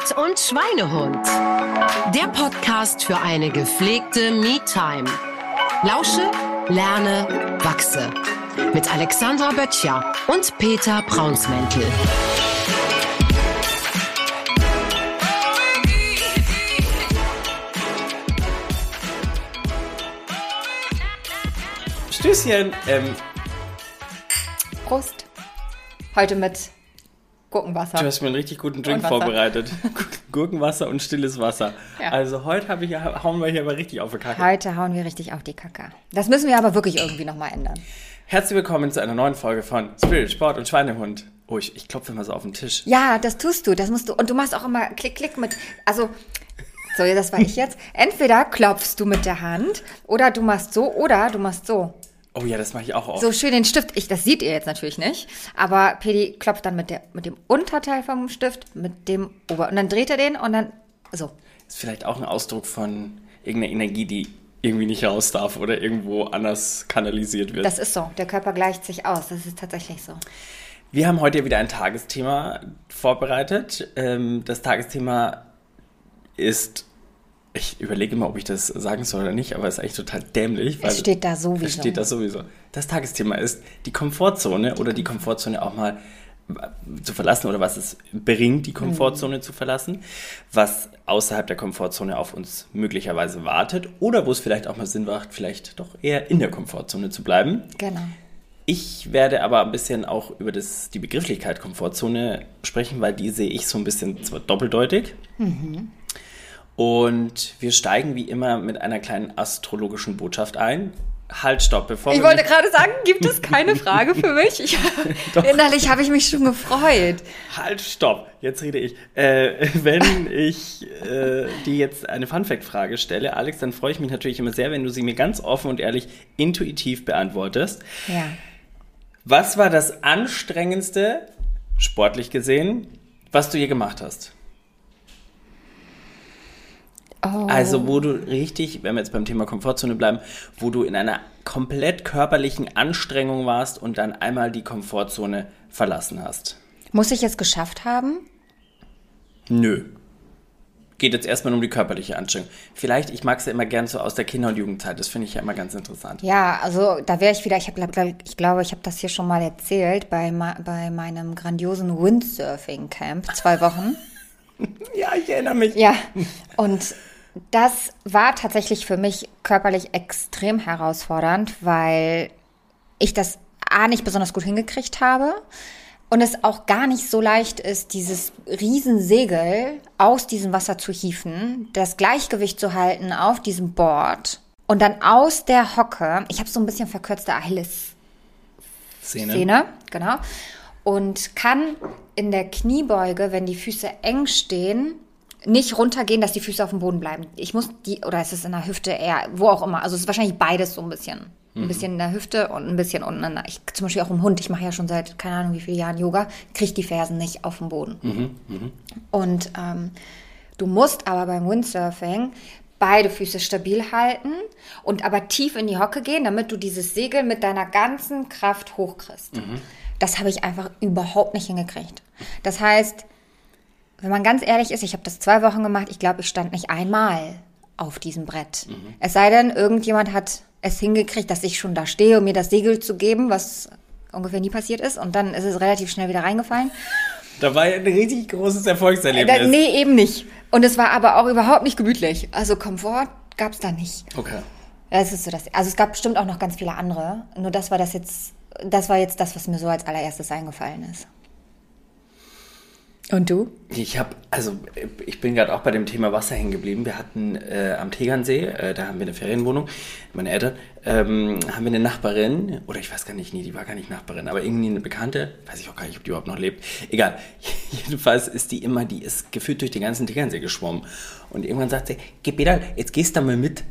Sport und Schweinehund. Der Podcast für eine gepflegte Me-Time. Lausche, lerne, wachse. Mit Alexandra Böttcher und Peter Braunsmäntel. Stößchen. Ähm, Prost. Heute mit Gurkenwasser. du hast mir einen richtig guten Drink vorbereitet. Gurkenwasser und stilles Wasser. Ja. Also heute hab ich, hauen wir hier aber richtig auf die Kacke. Heute hauen wir richtig auf die Kacke. Das müssen wir aber wirklich irgendwie nochmal ändern. Herzlich willkommen zu einer neuen Folge von Spirit, Sport und Schweinehund. Oh, ich, ich klopfe immer so auf den Tisch. Ja, das tust du, das musst du. Und du machst auch immer Klick, Klick mit. Also, so, das war ich jetzt. Entweder klopfst du mit der Hand oder du machst so oder du machst so. Oh ja, das mache ich auch oft. So schön den Stift. Ich, das seht ihr jetzt natürlich nicht. Aber Pedi klopft dann mit, der, mit dem Unterteil vom Stift, mit dem Ober. Und dann dreht er den und dann so. Ist vielleicht auch ein Ausdruck von irgendeiner Energie, die irgendwie nicht raus darf oder irgendwo anders kanalisiert wird. Das ist so. Der Körper gleicht sich aus. Das ist tatsächlich so. Wir haben heute wieder ein Tagesthema vorbereitet. Ähm, das Tagesthema ist, ich überlege immer, ob ich das sagen soll oder nicht, aber es ist eigentlich total dämlich. Es steht da sowieso. Es steht da sowieso. Das Tagesthema ist die Komfortzone oder die Komfortzone auch mal zu verlassen oder was es bringt, die Komfortzone Mhm. zu verlassen, was außerhalb der Komfortzone auf uns möglicherweise wartet oder wo es vielleicht auch mal Sinn macht, vielleicht doch eher in der Komfortzone zu bleiben. Genau. Ich werde aber ein bisschen auch über das, die Begrifflichkeit Komfortzone sprechen, weil die sehe ich so ein bisschen zwar doppeldeutig. Und wir steigen wie immer mit einer kleinen astrologischen Botschaft ein. Halt, stopp, bevor Ich wollte gerade sagen, gibt es keine Frage für mich? Ich, innerlich habe ich mich schon gefreut. Halt, stopp, jetzt rede ich. Äh, wenn ich äh, dir jetzt eine Funfact-Frage stelle, Alex, dann freue ich mich natürlich immer sehr, wenn du sie mir ganz offen und ehrlich intuitiv beantwortest. Ja. Was war das anstrengendste, sportlich gesehen, was du je gemacht hast? Oh. Also, wo du richtig, wenn wir jetzt beim Thema Komfortzone bleiben, wo du in einer komplett körperlichen Anstrengung warst und dann einmal die Komfortzone verlassen hast. Muss ich es geschafft haben? Nö. Geht jetzt erstmal um die körperliche Anstrengung. Vielleicht, ich mag es ja immer gern so aus der Kinder- und Jugendzeit. Das finde ich ja immer ganz interessant. Ja, also da wäre ich wieder, ich, hab, ich glaube, ich habe das hier schon mal erzählt, bei, bei meinem grandiosen Windsurfing-Camp, zwei Wochen. Ja, ich erinnere mich. Ja, und das war tatsächlich für mich körperlich extrem herausfordernd, weil ich das A nicht besonders gut hingekriegt habe und es auch gar nicht so leicht ist, dieses Riesensegel aus diesem Wasser zu hieven, das Gleichgewicht zu halten auf diesem Board und dann aus der Hocke, ich habe so ein bisschen verkürzte Achilles Szene. Szene, genau. Und kann in der Kniebeuge, wenn die Füße eng stehen, nicht runtergehen, dass die Füße auf dem Boden bleiben. Ich muss die, oder ist es in der Hüfte eher, wo auch immer. Also es ist wahrscheinlich beides so ein bisschen. Ein bisschen in der Hüfte und ein bisschen unten in der, ich, zum Beispiel auch im Hund. Ich mache ja schon seit, keine Ahnung wie vielen Jahren Yoga, kriege die Fersen nicht auf dem Boden. Und ähm, du musst aber beim Windsurfing beide Füße stabil halten und aber tief in die Hocke gehen, damit du dieses Segel mit deiner ganzen Kraft hochkriegst. Das habe ich einfach überhaupt nicht hingekriegt. Das heißt, wenn man ganz ehrlich ist, ich habe das zwei Wochen gemacht, ich glaube, ich stand nicht einmal auf diesem Brett. Es sei denn, irgendjemand hat es hingekriegt, dass ich schon da stehe, um mir das Segel zu geben, was ungefähr nie passiert ist. Und dann ist es relativ schnell wieder reingefallen. Da war ja ein richtig großes Da, Erfolgserlebnis. nee, eben nicht. Und es war aber auch überhaupt nicht gemütlich. Also Komfort gab es da nicht. Okay. Das ist so das. Also es gab bestimmt auch noch ganz viele andere. Nur das war das jetzt, das war jetzt das, was mir so als allererstes eingefallen ist. Und du? Ich habe, also ich bin gerade auch bei dem Thema Wasser hängen geblieben. Wir hatten äh, am Tegernsee, äh, da haben wir eine Ferienwohnung, meine Eltern, ähm, haben wir eine Nachbarin, oder ich weiß gar nicht, nee, die war gar nicht Nachbarin, aber irgendwie eine Bekannte, weiß ich auch gar nicht, ob die überhaupt noch lebt. Egal. Jedenfalls ist die immer, die ist gefühlt durch den ganzen Tegernsee geschwommen. Und irgendwann sagt sie, geh Peter, jetzt gehst du mal mit.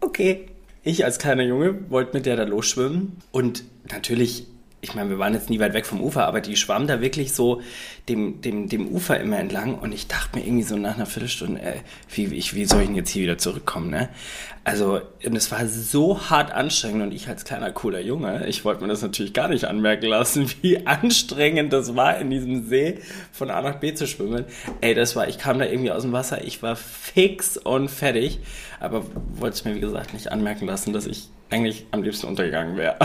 Okay. Ich als kleiner Junge wollte mit der da losschwimmen und natürlich ich meine, wir waren jetzt nie weit weg vom Ufer, aber die schwamm da wirklich so dem, dem, dem Ufer immer entlang und ich dachte mir irgendwie so nach einer Viertelstunde, ey, wie, ich, wie soll ich denn jetzt hier wieder zurückkommen, ne? Also, und es war so hart anstrengend und ich als kleiner, cooler Junge, ich wollte mir das natürlich gar nicht anmerken lassen, wie anstrengend das war, in diesem See von A nach B zu schwimmen. Ey, das war, ich kam da irgendwie aus dem Wasser, ich war fix und fertig, aber wollte es mir, wie gesagt, nicht anmerken lassen, dass ich eigentlich am liebsten untergegangen wäre.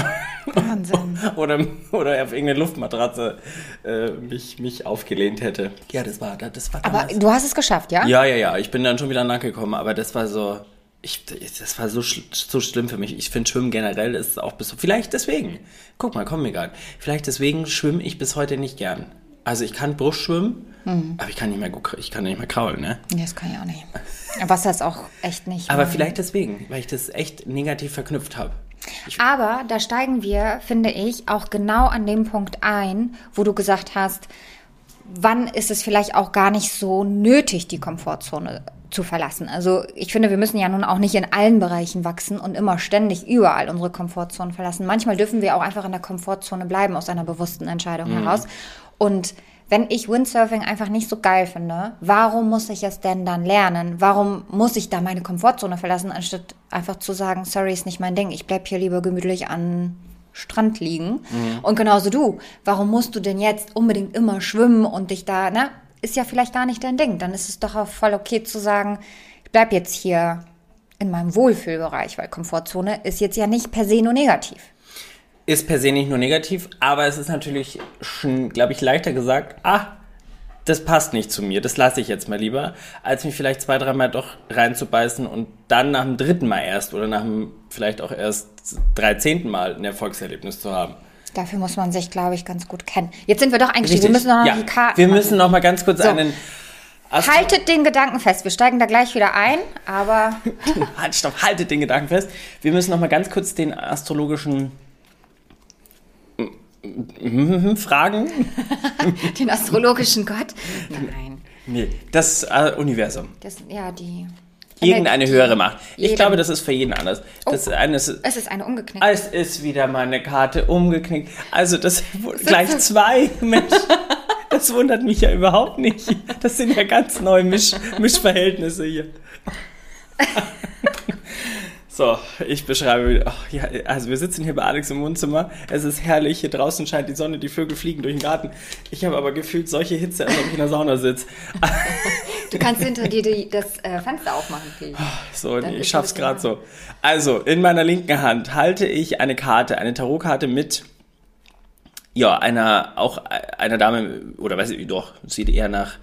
Wahnsinn. oder, oder auf irgendeine Luftmatratze äh, mich, mich aufgelehnt hätte. Ja, das war, das war Aber damals. du hast es geschafft, ja? Ja, ja, ja. Ich bin dann schon wieder nachgekommen, aber das war so. Ich, das war so, schl so schlimm für mich. Ich finde Schwimmen generell ist auch bis. Vielleicht deswegen. Guck mal, komm mir gerade. Vielleicht deswegen schwimme ich bis heute nicht gern. Also ich kann Brust schwimmen, Mhm. aber ich kann nicht mehr ich kann nicht mehr kraulen, ne? Nee, Das kann ich auch nicht. Wasser ist auch echt nicht. Aber vielleicht deswegen, weil ich das echt negativ verknüpft habe. Aber da steigen wir, finde ich, auch genau an dem Punkt ein, wo du gesagt hast, wann ist es vielleicht auch gar nicht so nötig, die Komfortzone zu verlassen. Also ich finde, wir müssen ja nun auch nicht in allen Bereichen wachsen und immer ständig überall unsere Komfortzone verlassen. Manchmal dürfen wir auch einfach in der Komfortzone bleiben aus einer bewussten Entscheidung heraus. Und wenn ich Windsurfing einfach nicht so geil finde, warum muss ich es denn dann lernen? Warum muss ich da meine Komfortzone verlassen, anstatt einfach zu sagen, sorry, ist nicht mein Ding, ich bleib hier lieber gemütlich an Strand liegen. Und genauso du, warum musst du denn jetzt unbedingt immer schwimmen und dich da, ne? Ist ja vielleicht gar nicht dein Ding. Dann ist es doch auch voll okay zu sagen, ich bleib jetzt hier in meinem Wohlfühlbereich, weil Komfortzone ist jetzt ja nicht per se nur negativ. Ist per se nicht nur negativ, aber es ist natürlich schon, glaube ich, leichter gesagt, ah, das passt nicht zu mir, das lasse ich jetzt mal lieber, als mich vielleicht zwei, dreimal doch reinzubeißen und dann nach dem dritten Mal erst oder nach dem vielleicht auch erst dreizehnten Mal ein Erfolgserlebnis zu haben. Dafür muss man sich, glaube ich, ganz gut kennen. Jetzt sind wir doch eingestiegen. Wir müssen noch ja. die Karten. Wir müssen noch mal ganz kurz So. einen Astro Haltet den Gedanken fest. Wir steigen da gleich wieder ein, aber halt, stopp, haltet den Gedanken fest. Wir müssen noch mal ganz kurz den astrologischen Fragen. den astrologischen Gott. Nein. Nee, das äh, Universum. Das, ja, die. Irgendeine höhere Macht. Ich glaube, das ist für jeden anders. Das Oh. eine ist, Es ist eine umgeknickte. es ist wieder meine Karte umgeknickt. Also das gleich zwei. Mensch, das wundert mich ja überhaupt nicht. Das sind ja ganz neue Misch, Mischverhältnisse hier. So, ich beschreibe ach, ja, also wir sitzen hier bei Alex im Wohnzimmer. Es ist herrlich. Hier draußen scheint die Sonne, die Vögel fliegen durch den Garten. Ich habe aber gefühlt solche Hitze, als ob ich in der Sauna sitze. Du kannst hinter dir die, das äh, Fenster aufmachen, Phil. So, Dann ich schaff's gerade so. Also, in meiner linken Hand halte ich eine Karte, eine Tarotkarte mit, ja, einer, auch einer Dame, oder weiß ich, doch, sieht eher nach,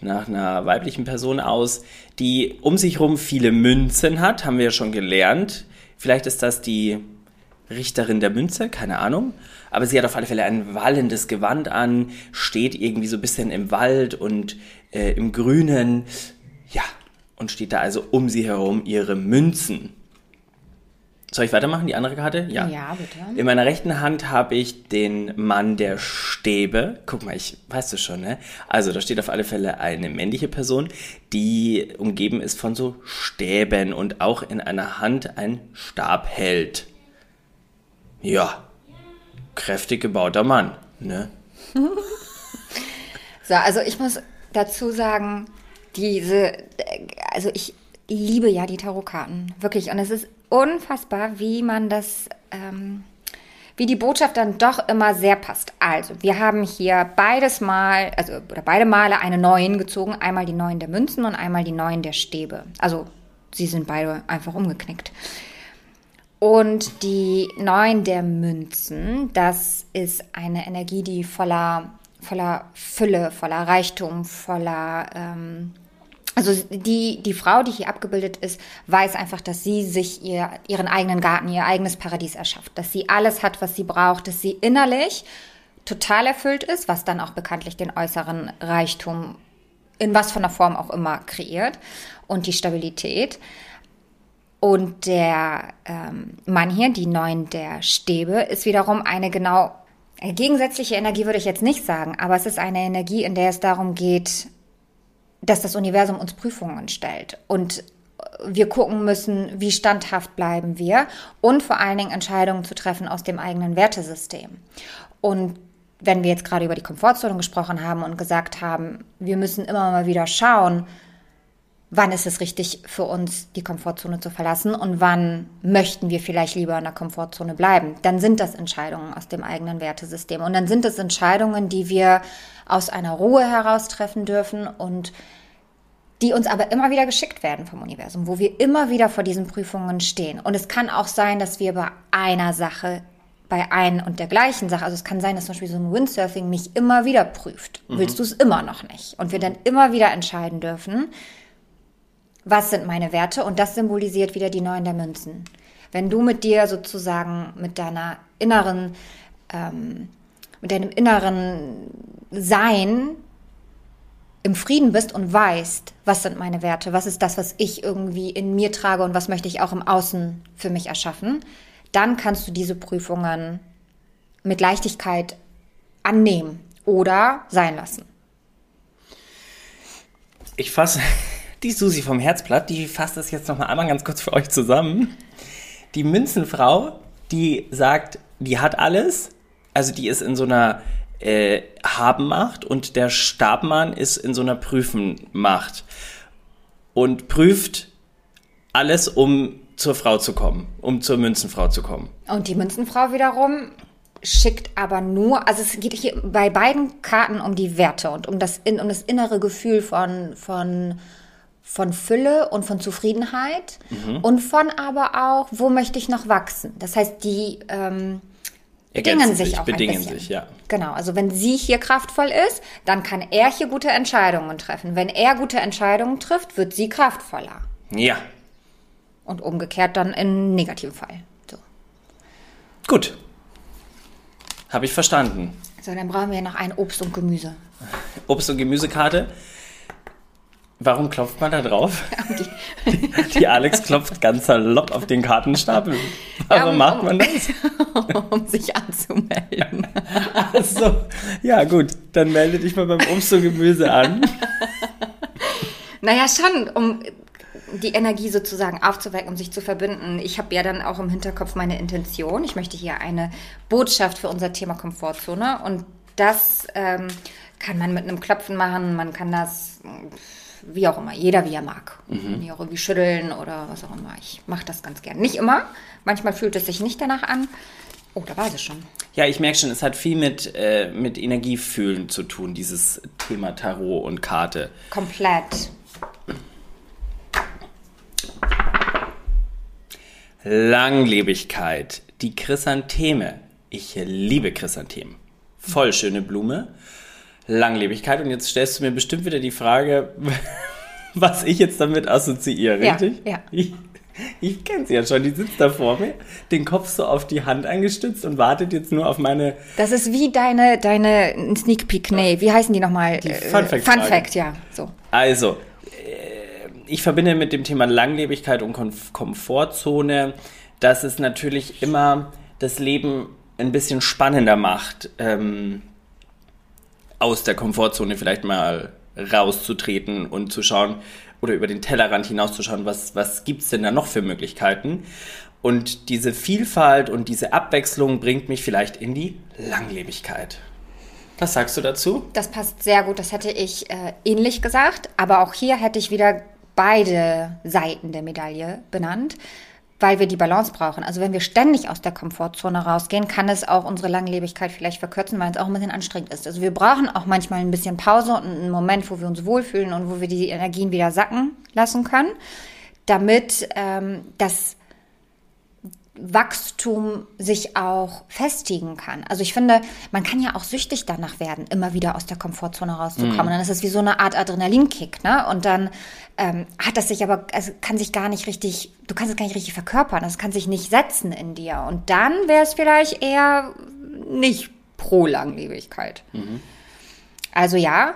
nach einer weiblichen Person aus, die um sich rum viele Münzen hat, haben wir ja schon gelernt. Vielleicht ist das die Richterin der Münze, keine Ahnung. Aber sie hat auf alle Fälle ein wallendes Gewand an, steht irgendwie so ein bisschen im Wald und äh, im Grünen. Ja, und steht da also um sie herum ihre Münzen. Soll ich weitermachen, die andere Karte? Ja. Ja, bitte. In meiner rechten Hand habe ich den Mann der Stäbe. Guck mal, ich weißt du schon, ne? Also, da steht auf alle Fälle eine männliche Person, die umgeben ist von so Stäben und auch in einer Hand ein Stab hält. Ja, kräftig gebauter Mann, ne? So, also ich muss dazu sagen, diese, also ich liebe ja die Tarotkarten, wirklich. Und es ist unfassbar, wie man das, ähm, wie die Botschaft dann doch immer sehr passt. Also, wir haben hier beides Mal, also oder beide Male eine Neun gezogen. Einmal die Neun der Münzen und einmal die Neun der Stäbe. Also, sie sind beide einfach umgeknickt. Und die Neun der Münzen, das ist eine Energie, die voller, voller Fülle, voller Reichtum, voller, ähm, also die, die Frau, die hier abgebildet ist, weiß einfach, dass sie sich ihr, ihren eigenen Garten, ihr eigenes Paradies erschafft, dass sie alles hat, was sie braucht, dass sie innerlich total erfüllt ist, was dann auch bekanntlich den äußeren Reichtum in was von der Form auch immer kreiert und die Stabilität. Und der ähm, Mann hier, die Neun der Stäbe, ist wiederum eine genau eine gegensätzliche Energie, würde ich jetzt nicht sagen, aber es ist eine Energie, in der es darum geht, dass das Universum uns Prüfungen stellt und wir gucken müssen, wie standhaft bleiben wir und vor allen Dingen Entscheidungen zu treffen aus dem eigenen Wertesystem. Und wenn wir jetzt gerade über die Komfortzone gesprochen haben und gesagt haben, wir müssen immer mal wieder schauen, wann ist es richtig für uns, die Komfortzone zu verlassen und wann möchten wir vielleicht lieber in der Komfortzone bleiben, dann sind das Entscheidungen aus dem eigenen Wertesystem. Und dann sind es Entscheidungen, die wir aus einer Ruhe heraus treffen dürfen und die uns aber immer wieder geschickt werden vom Universum, wo wir immer wieder vor diesen Prüfungen stehen. Und es kann auch sein, dass wir bei einer Sache, bei ein und der gleichen Sache, also es kann sein, dass zum Beispiel so ein Windsurfing mich immer wieder prüft. Mhm. Willst du es immer noch nicht? Und wir dann immer wieder entscheiden dürfen, was sind meine Werte? Und das symbolisiert wieder die Neun der Münzen. Wenn du mit dir sozusagen, mit deiner inneren, ähm, mit deinem inneren Sein im Frieden bist und weißt, was sind meine Werte, was ist das, was ich irgendwie in mir trage und was möchte ich auch im Außen für mich erschaffen, dann kannst du diese Prüfungen mit Leichtigkeit annehmen oder sein lassen. Ich fasse die Susi vom Herzblatt, die fasst das jetzt nochmal einmal ganz kurz für euch zusammen. Die Münzenfrau, die sagt, die hat alles, also die ist in so einer äh, Habenmacht und der Stabmann ist in so einer Prüfenmacht und prüft alles, um zur Frau zu kommen, um zur Münzenfrau zu kommen. Und die Münzenfrau wiederum schickt aber nur, also es geht hier bei beiden Karten um die Werte und um das, um das innere Gefühl von, von, von Fülle und von Zufriedenheit mhm. und von aber auch, wo möchte ich noch wachsen. Das heißt, die ähm, bedingen sich, sich auch bedingen ein bisschen. sich, ja. Genau, also wenn sie hier kraftvoll ist, dann kann er hier gute Entscheidungen treffen. Wenn er gute Entscheidungen trifft, wird sie kraftvoller. Ja. Und umgekehrt dann im negativen Fall. So. Gut. Habe ich verstanden. So, dann brauchen wir noch ein Obst und Gemüse. Obst- und Gemüsekarte. Warum klopft man da drauf? Die, die Alex klopft ganz salopp auf den Kartenstapel. Warum ja, um, macht man das? um sich anzumelden. Also, ja gut, dann melde dich mal beim Obst und Gemüse an. Naja, schon, um die Energie sozusagen aufzuwecken, um sich zu verbinden. Ich habe ja dann auch im Hinterkopf meine Intention. Ich möchte hier eine Botschaft für unser Thema Komfortzone und das ähm, kann man mit einem Klopfen machen, man kann das wie auch immer, jeder wie er mag. Mhm. Auch irgendwie schütteln oder was auch immer. Ich mache das ganz gern. Nicht immer. Manchmal fühlt es sich nicht danach an. Oh, da war sie schon. Ja, ich merke schon, es hat viel mit, äh, mit Energiefühlen zu tun, dieses Thema Tarot und Karte. Komplett. Langlebigkeit. Die Chrysantheme. Ich liebe Chrysanthemen. Voll schöne Blume. Langlebigkeit. Und jetzt stellst du mir bestimmt wieder die Frage, was ich jetzt damit assoziiere, richtig? Ja. ja. Ich, ich kenne sie ja schon, die sitzt da vor mir, den Kopf so auf die Hand eingestützt und wartet jetzt nur auf meine. Das ist wie deine, deine Sneak Peek, nee, wie heißen die nochmal? Die Fun Fact. Fun Fact, ja. So. Also, äh, ich verbinde mit dem Thema Langlebigkeit und Komfortzone, dass es natürlich immer das Leben ein bisschen spannender macht. Ähm, aus der Komfortzone vielleicht mal rauszutreten und zu schauen oder über den Tellerrand hinauszuschauen, was, was gibt es denn da noch für Möglichkeiten. Und diese Vielfalt und diese Abwechslung bringt mich vielleicht in die Langlebigkeit. Was sagst du dazu? Das passt sehr gut. Das hätte ich äh, ähnlich gesagt. Aber auch hier hätte ich wieder beide Seiten der Medaille benannt weil wir die Balance brauchen. Also wenn wir ständig aus der Komfortzone rausgehen, kann es auch unsere Langlebigkeit vielleicht verkürzen, weil es auch ein bisschen anstrengend ist. Also wir brauchen auch manchmal ein bisschen Pause und einen Moment, wo wir uns wohlfühlen und wo wir die Energien wieder sacken lassen können, damit ähm, das Wachstum sich auch festigen kann. Also ich finde, man kann ja auch süchtig danach werden, immer wieder aus der Komfortzone rauszukommen. Mhm. Dann ist es wie so eine Art Adrenalinkick, ne? Und dann ähm, hat das sich aber, also kann sich gar nicht richtig, du kannst es gar nicht richtig verkörpern, das kann sich nicht setzen in dir. Und dann wäre es vielleicht eher nicht pro Langlebigkeit. Mhm. Also ja,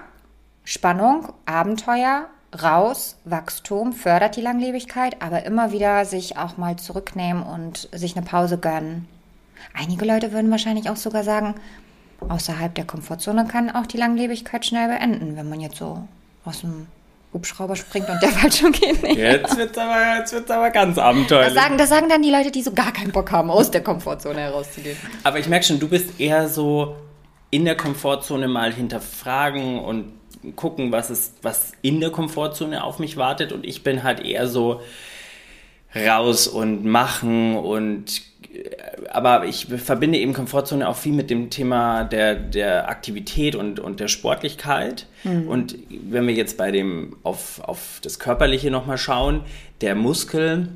Spannung, Abenteuer, raus, Wachstum fördert die Langlebigkeit, aber immer wieder sich auch mal zurücknehmen und sich eine Pause gönnen. Einige Leute würden wahrscheinlich auch sogar sagen, außerhalb der Komfortzone kann auch die Langlebigkeit schnell beenden, wenn man jetzt so aus dem Hubschrauber springt und der Fallschirm geht nicht. Jetzt wird es aber, jetzt wird's aber ganz abenteuerlich. Das sagen, das sagen dann die Leute, die so gar keinen Bock haben, aus der Komfortzone herauszugehen. Aber ich merke schon, du bist eher so in der Komfortzone mal hinterfragen und gucken, was ist, was in der Komfortzone auf mich wartet. Und ich bin halt eher so raus und machen und aber ich verbinde eben Komfortzone auch viel mit dem Thema der, der Aktivität und, und der Sportlichkeit. Mhm. Und wenn wir jetzt bei dem auf, auf das Körperliche nochmal schauen, der Muskel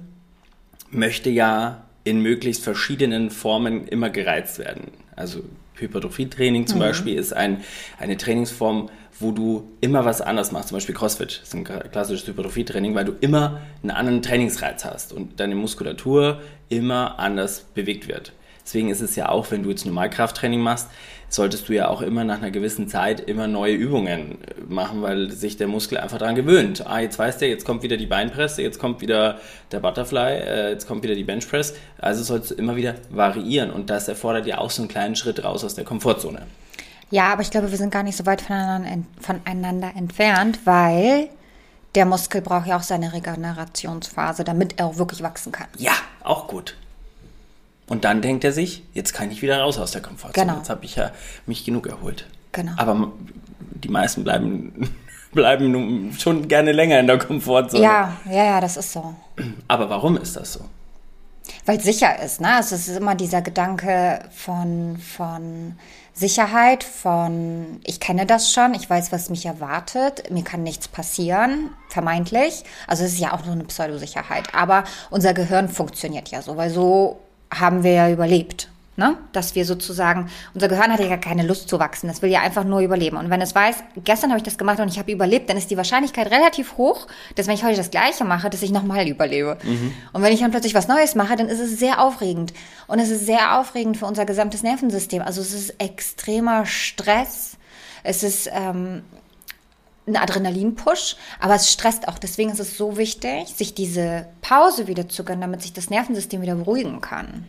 möchte ja in möglichst verschiedenen Formen immer gereizt werden. Also Hypertrophietraining zum mhm. Beispiel ist ein, eine Trainingsform, wo du immer was anders machst. Zum Beispiel CrossFit ist ein klassisches Hypertrophietraining, weil du immer einen anderen Trainingsreiz hast und deine Muskulatur immer anders bewegt wird. Deswegen ist es ja auch, wenn du jetzt Normalkrafttraining machst, solltest du ja auch immer nach einer gewissen Zeit immer neue Übungen machen, weil sich der Muskel einfach daran gewöhnt. Ah, jetzt weißt du, jetzt kommt wieder die Beinpresse, jetzt kommt wieder der Butterfly, äh, jetzt kommt wieder die Benchpress. Also sollst du immer wieder variieren und das erfordert ja auch so einen kleinen Schritt raus aus der Komfortzone. Ja, aber ich glaube, wir sind gar nicht so weit voneinander, voneinander entfernt, weil der Muskel braucht ja auch seine Regenerationsphase, damit er auch wirklich wachsen kann. Ja, auch gut. Und dann denkt er sich, jetzt kann ich wieder raus aus der Komfortzone. Genau. Jetzt habe ich ja mich genug erholt. Genau. Aber die meisten bleiben, bleiben schon gerne länger in der Komfortzone. Ja, ja, ja, das ist so. Aber warum ist das so? Weil es sicher ist, ne? Also es ist immer dieser Gedanke von, von Sicherheit, von ich kenne das schon, ich weiß, was mich erwartet, mir kann nichts passieren, vermeintlich. Also es ist ja auch nur eine Pseudosicherheit. Aber unser Gehirn funktioniert ja so, weil so haben wir ja überlebt. Ne? Dass wir sozusagen, unser Gehirn hat ja gar keine Lust zu wachsen, das will ja einfach nur überleben. Und wenn es weiß, gestern habe ich das gemacht und ich habe überlebt, dann ist die Wahrscheinlichkeit relativ hoch, dass wenn ich heute das Gleiche mache, dass ich nochmal überlebe. Mhm. Und wenn ich dann plötzlich was Neues mache, dann ist es sehr aufregend. Und es ist sehr aufregend für unser gesamtes Nervensystem. Also es ist extremer Stress. Es ist ähm, ein Adrenalinpush, aber es stresst auch. Deswegen ist es so wichtig, sich diese Pause wieder zu gönnen, damit sich das Nervensystem wieder beruhigen kann.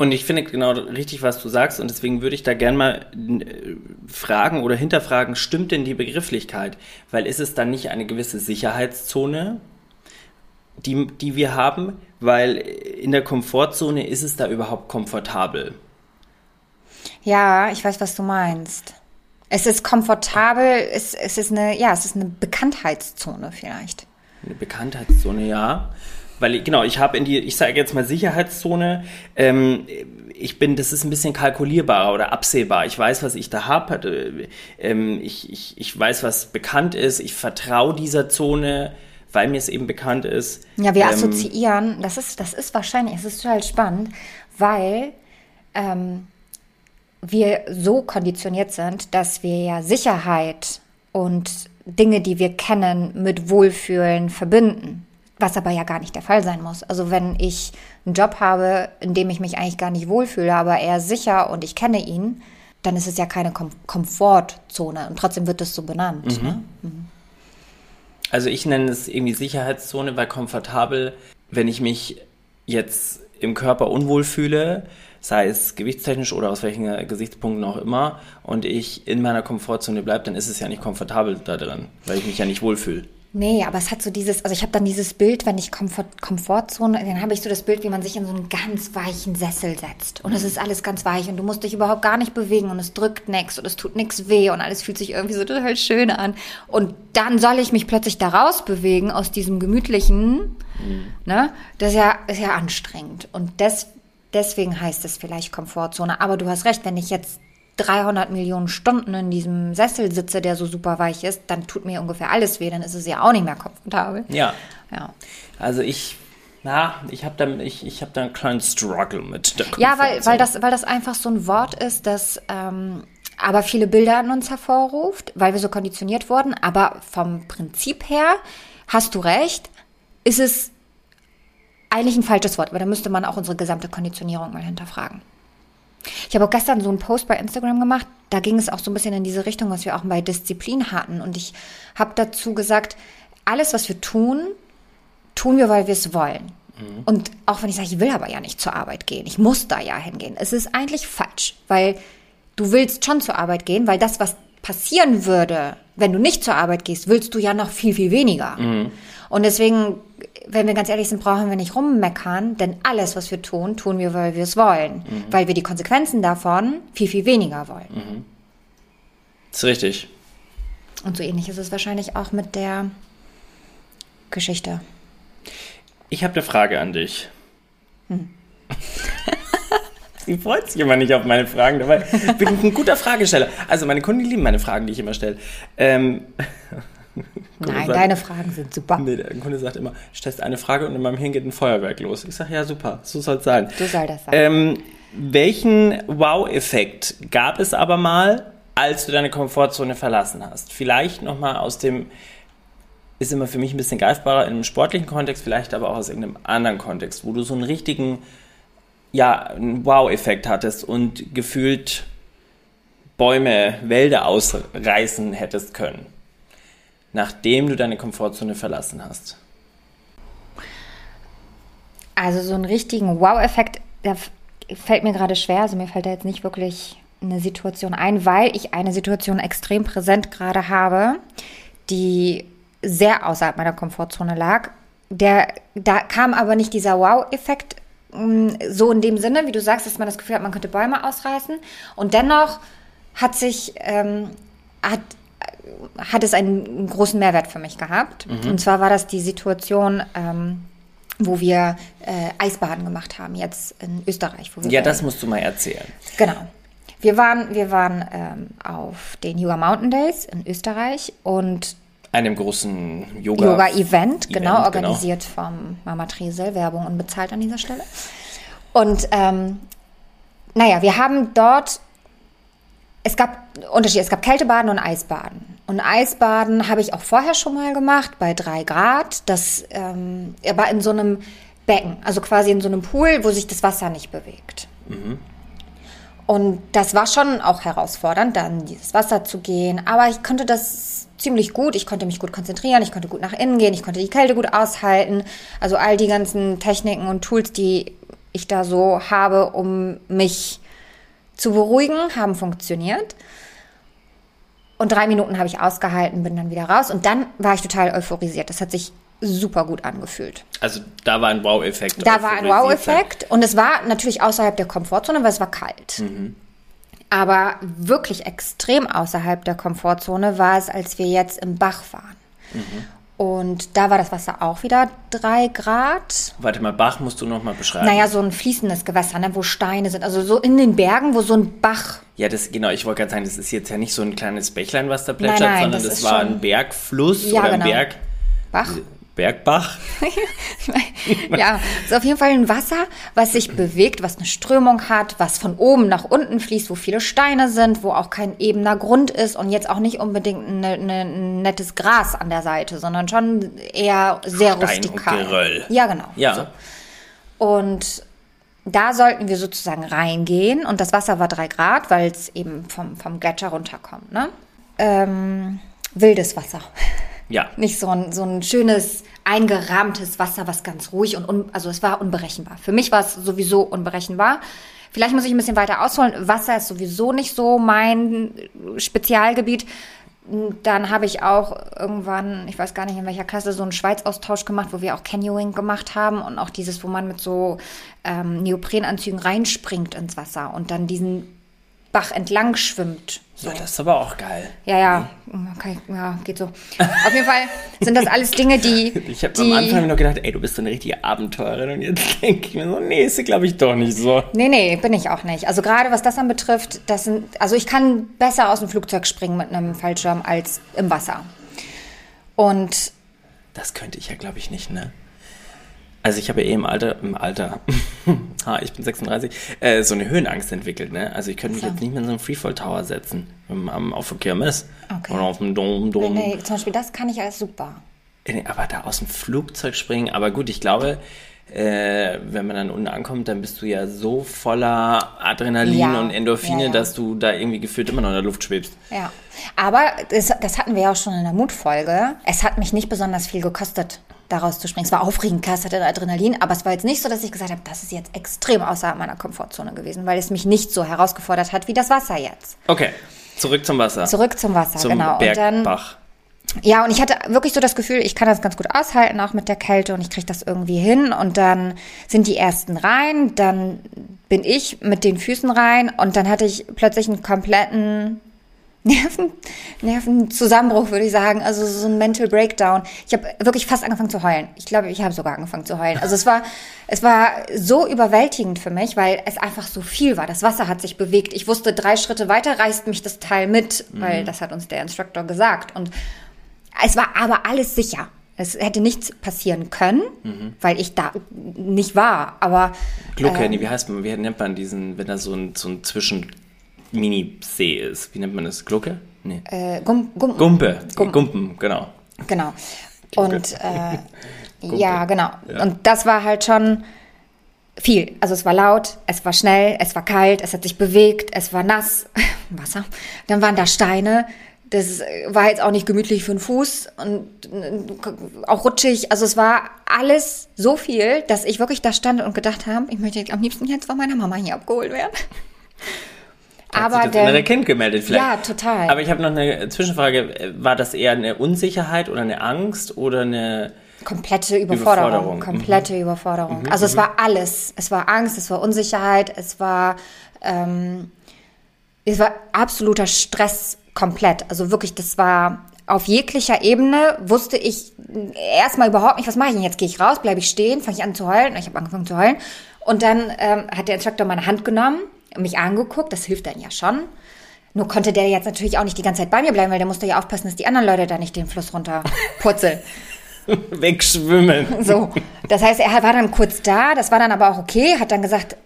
Und ich finde genau richtig, was du sagst. Und deswegen würde ich da gerne mal äh, fragen oder hinterfragen, stimmt denn die Begrifflichkeit? Weil ist es dann nicht eine gewisse Sicherheitszone, die, die wir haben? Weil in der Komfortzone ist es da überhaupt komfortabel? Ja, ich weiß, was du meinst. Es ist komfortabel, es, es ist eine, ja, es ist eine Bekanntheitszone vielleicht. Eine Bekanntheitszone, ja. Weil, genau, ich habe in die, ich sage jetzt mal Sicherheitszone, ähm, ich bin, das ist ein bisschen kalkulierbarer oder absehbar. Ich weiß, was ich da habe. Ähm, ich, ich, ich weiß, was bekannt ist. Ich vertraue dieser Zone, weil mir es eben bekannt ist. Ja, wir ähm, assoziieren, das ist, das ist wahrscheinlich, es ist total spannend, weil ähm, wir so konditioniert sind, dass wir ja Sicherheit und Dinge, die wir kennen, mit Wohlfühlen verbinden. Was aber ja gar nicht der Fall sein muss. Also wenn ich einen Job habe, in dem ich mich eigentlich gar nicht wohlfühle, aber eher sicher und ich kenne ihn, dann ist es ja keine Kom Komfortzone. Und trotzdem wird es so benannt. Mhm. Ne? Mhm. Also ich nenne es irgendwie Sicherheitszone, weil komfortabel, wenn ich mich jetzt im Körper unwohl fühle, sei es gewichtstechnisch oder aus welchen Gesichtspunkten auch immer, und ich in meiner Komfortzone bleibe, dann ist es ja nicht komfortabel da drin, weil ich mich ja nicht wohlfühle. Nee, aber es hat so dieses, also ich habe dann dieses Bild, wenn ich Komfort, Komfortzone, dann habe ich so das Bild, wie man sich in so einen ganz weichen Sessel setzt. Und es ist alles ganz weich und du musst dich überhaupt gar nicht bewegen und es drückt nichts und es tut nichts weh und alles fühlt sich irgendwie so total schön an. Und dann soll ich mich plötzlich da raus bewegen aus diesem gemütlichen, mhm. ne? Das ist ja, ist ja anstrengend. Und das, deswegen heißt es vielleicht Komfortzone. Aber du hast recht, wenn ich jetzt 300 Millionen Stunden in diesem Sessel sitze, der so super weich ist, dann tut mir ungefähr alles weh, dann ist es ja auch nicht mehr komfortabel. Ja. ja. Also ich, na, ich habe da, ich, ich hab da einen kleinen Struggle mit der Ja, weil, weil, das, weil das einfach so ein Wort ist, das ähm, aber viele Bilder an uns hervorruft, weil wir so konditioniert wurden. Aber vom Prinzip her hast du recht, ist es eigentlich ein falsches Wort, aber da müsste man auch unsere gesamte Konditionierung mal hinterfragen. Ich habe auch gestern so einen Post bei Instagram gemacht, da ging es auch so ein bisschen in diese Richtung, was wir auch bei Disziplin hatten. Und ich habe dazu gesagt, alles, was wir tun, tun wir, weil wir es wollen. Mhm. Und auch wenn ich sage, ich will aber ja nicht zur Arbeit gehen, ich muss da ja hingehen. Es ist eigentlich falsch, weil du willst schon zur Arbeit gehen, weil das, was passieren würde, wenn du nicht zur Arbeit gehst, willst du ja noch viel, viel weniger. Und deswegen, wenn wir ganz ehrlich sind, brauchen wir nicht rummeckern, denn alles, was wir tun, tun wir, weil wir es wollen. Weil wir die Konsequenzen davon viel, viel weniger wollen. Ist richtig. Und so ähnlich ist es wahrscheinlich auch mit der Geschichte. Ich habe eine Frage an dich. Sie freut sich immer nicht auf meine Fragen, dabei bin ich ein guter Fragesteller. Also meine Kunden lieben meine Fragen, die ich immer stelle. Ähm, Nein, sagt- deine Fragen sind super. Nee, der Kunde sagt immer, stellst eine Frage und in meinem Hirn geht ein Feuerwerk los. Ich sage, ja, super, so soll es sein. So soll das sein. Ähm, welchen Wow-Effekt gab es aber mal, als du deine Komfortzone verlassen hast? Vielleicht nochmal aus dem, ist immer für mich ein bisschen greifbarer in einem sportlichen Kontext, vielleicht aber auch aus irgendeinem anderen Kontext, wo du so einen richtigen, ja, einen Wow-Effekt hattest und gefühlt Bäume, Wälder ausreißen hättest können, nachdem du deine Komfortzone verlassen hast. Also so einen richtigen Wow-Effekt, f- fällt mir gerade schwer. Also mir fällt da jetzt nicht wirklich eine Situation ein, weil ich eine Situation extrem präsent gerade habe, die sehr außerhalb meiner Komfortzone lag. Der, da kam aber nicht dieser Wow-Effekt so in dem Sinne, wie du sagst, dass man das Gefühl hat, man könnte Bäume ausreißen. Und dennoch hat sich, ähm, hat, hat es einen großen Mehrwert für mich gehabt. Und zwar war das die Situation, ähm, wo wir äh, Eisbaden gemacht haben, jetzt in Österreich. Ja, das musst du mal erzählen. Genau. Wir waren, wir waren ähm, auf den Yoga Mountain Days in Österreich und Einem großen Yoga. Yoga-Event, genau, Event, organisiert vom Mama Tresel, Werbung unbezahlt an dieser Stelle. Und ähm, naja, wir haben dort, es gab Unterschiede, es gab Kältebaden und Eisbaden. Und Eisbaden habe ich auch vorher schon mal gemacht, bei drei Grad. Das ähm, aber in so einem Becken, also quasi in so einem Pool, wo sich das Wasser nicht bewegt. Und das war schon auch herausfordernd, dann dieses Wasser zu gehen. Aber ich konnte das ziemlich gut. Ich konnte mich gut konzentrieren. Ich konnte gut nach innen gehen. Ich konnte die Kälte gut aushalten. Also all die ganzen Techniken und Tools, die ich da so habe, um mich zu beruhigen, haben funktioniert. Und drei Minuten habe ich ausgehalten, bin dann wieder raus. Und dann war ich total euphorisiert. Das hat sich super gut angefühlt. Also da war ein Wow-Effekt. Da war ein Wow-Effekt und es war natürlich außerhalb der Komfortzone, weil es war kalt. Aber wirklich extrem außerhalb der Komfortzone war es, als wir jetzt im Bach waren. Und da war das Wasser auch wieder drei Grad. Warte mal, Bach musst du noch mal beschreiben. Naja, so ein fließendes Gewässer, ne, wo Steine sind. Also so in den Bergen, wo so ein Bach. Ja, das genau. Ich wollte gerade sagen, das ist jetzt ja nicht so ein kleines Bächlein, was da plätschert, nein, sondern das das, war ein Bergfluss Ja, oder ein genau. Berg, Bach? Bergbach. ja, ist auf jeden Fall ein Wasser, was sich bewegt, was eine Strömung hat, was von oben nach unten fließt, wo viele Steine sind, wo auch kein ebener Grund ist und jetzt auch nicht unbedingt ne, ne, ein nettes Gras an der Seite, sondern schon eher sehr Stein und rustikal. Geröll. Ja, genau. Ja. So. Und da sollten wir sozusagen reingehen und das Wasser war drei Grad, weil es eben vom, vom Gletscher runterkommt. Ne? Ähm, wildes Wasser. Ja. Nicht so ein, so ein schönes, eingerahmtes Wasser, was ganz ruhig und, un, also es war unberechenbar. Für mich war es sowieso unberechenbar. Vielleicht muss ich ein bisschen weiter ausholen. Wasser ist sowieso nicht so mein Spezialgebiet. Dann habe ich auch irgendwann, ich weiß gar nicht in welcher Klasse, so einen Schweiz-Austausch gemacht, wo wir auch Canyoning gemacht haben und auch dieses, wo man mit so ähm, Neoprenanzügen reinspringt ins Wasser und dann diesen Bach entlang schwimmt. ja, das ist aber auch geil. Ja, ja, okay, ja, geht so. Auf jeden Fall sind das alles Dinge, die. Ich habe am Anfang noch gedacht, ey, du bist so eine richtige Abenteurerin und jetzt denke ich mir so, nee, ist glaube ich doch nicht so. Nee, nee, bin ich auch nicht. Also gerade was das anbetrifft, das sind, also ich kann besser aus dem Flugzeug springen mit einem Fallschirm als im Wasser. Und Das könnte ich ja glaube ich nicht, ne? Also ich habe ja eh im Alter, im Alter, ha, ich bin 36, äh, so eine Höhenangst entwickelt, ne? Also ich könnte mich So. jetzt nicht mehr in so einen Freefall Tower setzen, am, am, auf der Kirmes Okay. oder auf dem Dom, Dom. nee, zum Beispiel das kann ich alles super. Nee, Aber da aus dem Flugzeug springen, aber gut, ich glaube, äh, wenn man dann unten ankommt, dann bist du ja so voller Adrenalin Ja, und Endorphine, ja, ja. dass du da irgendwie gefühlt immer noch in der Luft schwebst. Ja. Aber das, das hatten wir ja auch schon in der Mutfolge. Es hat mich nicht besonders viel gekostet, daraus zu springen. Es war aufregend, klar, es hatte Adrenalin, aber es war jetzt nicht so, dass ich gesagt habe, das ist jetzt extrem außerhalb meiner Komfortzone gewesen, weil es mich nicht so herausgefordert hat wie das Wasser jetzt. Okay. Zurück zum Wasser. Zurück zum Wasser, zum genau. Und dann, Bergbach. ja, und ich hatte wirklich so das Gefühl, ich kann das ganz gut aushalten, auch mit der Kälte und ich kriege das irgendwie hin. Und dann sind die ersten rein, dann bin ich mit den Füßen rein und dann hatte ich plötzlich einen kompletten Nerven, Nervenzusammenbruch, würde ich sagen. Also so ein Mental Breakdown. Ich habe wirklich fast angefangen zu heulen. Ich glaube, ich habe sogar angefangen zu heulen. Also es war, es war so überwältigend für mich, weil es einfach so viel war. Das Wasser hat sich bewegt. Ich wusste, drei Schritte weiter reißt mich das Teil mit, weil das hat uns der Instructor gesagt. Und es war aber alles sicher. Es hätte nichts passieren können, weil ich da nicht war. Aber Glucke, Ähm. wie heißt man, wie nennt man diesen, wenn da so ein, so ein Zwischen-Mini-See ist? Wie nennt man das? Glucke? Nee. äh, Gum, Gum, Gumpe. Gum- Gumpen, genau. Genau. Und äh, ja, genau. Ja. Und das war halt schon viel. Also es war laut, es war schnell, es war kalt, es hat sich bewegt, es war nass, Wasser. Dann waren da Steine. Das war jetzt auch nicht gemütlich für den Fuß und äh, auch rutschig. Also es war alles so viel, dass ich wirklich da stand und gedacht habe, ich möchte am liebsten jetzt von meiner Mama hier abgeholt werden. Hat Aber sich das der, innere Kind gemeldet vielleicht. Ja, total. Aber ich habe noch eine Zwischenfrage. War das eher eine Unsicherheit oder eine Angst oder eine... Komplette Überforderung. Überforderung, mhm. Komplette Überforderung. Also es war alles. Es war Angst, es war Unsicherheit, es war, ähm, es war absoluter Stress komplett. Also wirklich, das war auf jeglicher Ebene wusste ich erstmal überhaupt nicht, was mache ich denn jetzt? Gehe ich raus, bleibe ich stehen, fange ich an zu heulen? Ich habe angefangen zu heulen. Und dann ähm, hat der Instructor meine Hand genommen, mich angeguckt, das hilft dann ja schon. Nur konnte der jetzt natürlich auch nicht die ganze Zeit bei mir bleiben, weil der musste ja aufpassen, dass die anderen Leute da nicht den Fluss runter purzeln. Wegschwimmen. So, das heißt, er war dann kurz da, das war dann aber auch okay, hat dann gesagt,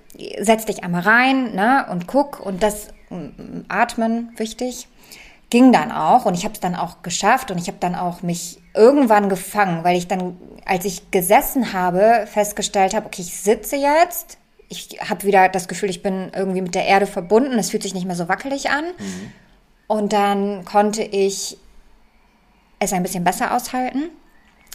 setz dich einmal rein ne, und guck und das mm, Atmen, wichtig, ging dann auch und ich habe es dann auch geschafft und ich habe dann auch mich irgendwann gefangen, weil ich dann, als ich gesessen habe, festgestellt habe, okay, ich sitze jetzt, ich habe wieder das Gefühl, ich bin irgendwie mit der Erde verbunden, es fühlt sich nicht mehr so wackelig an und dann konnte ich es ein bisschen besser aushalten.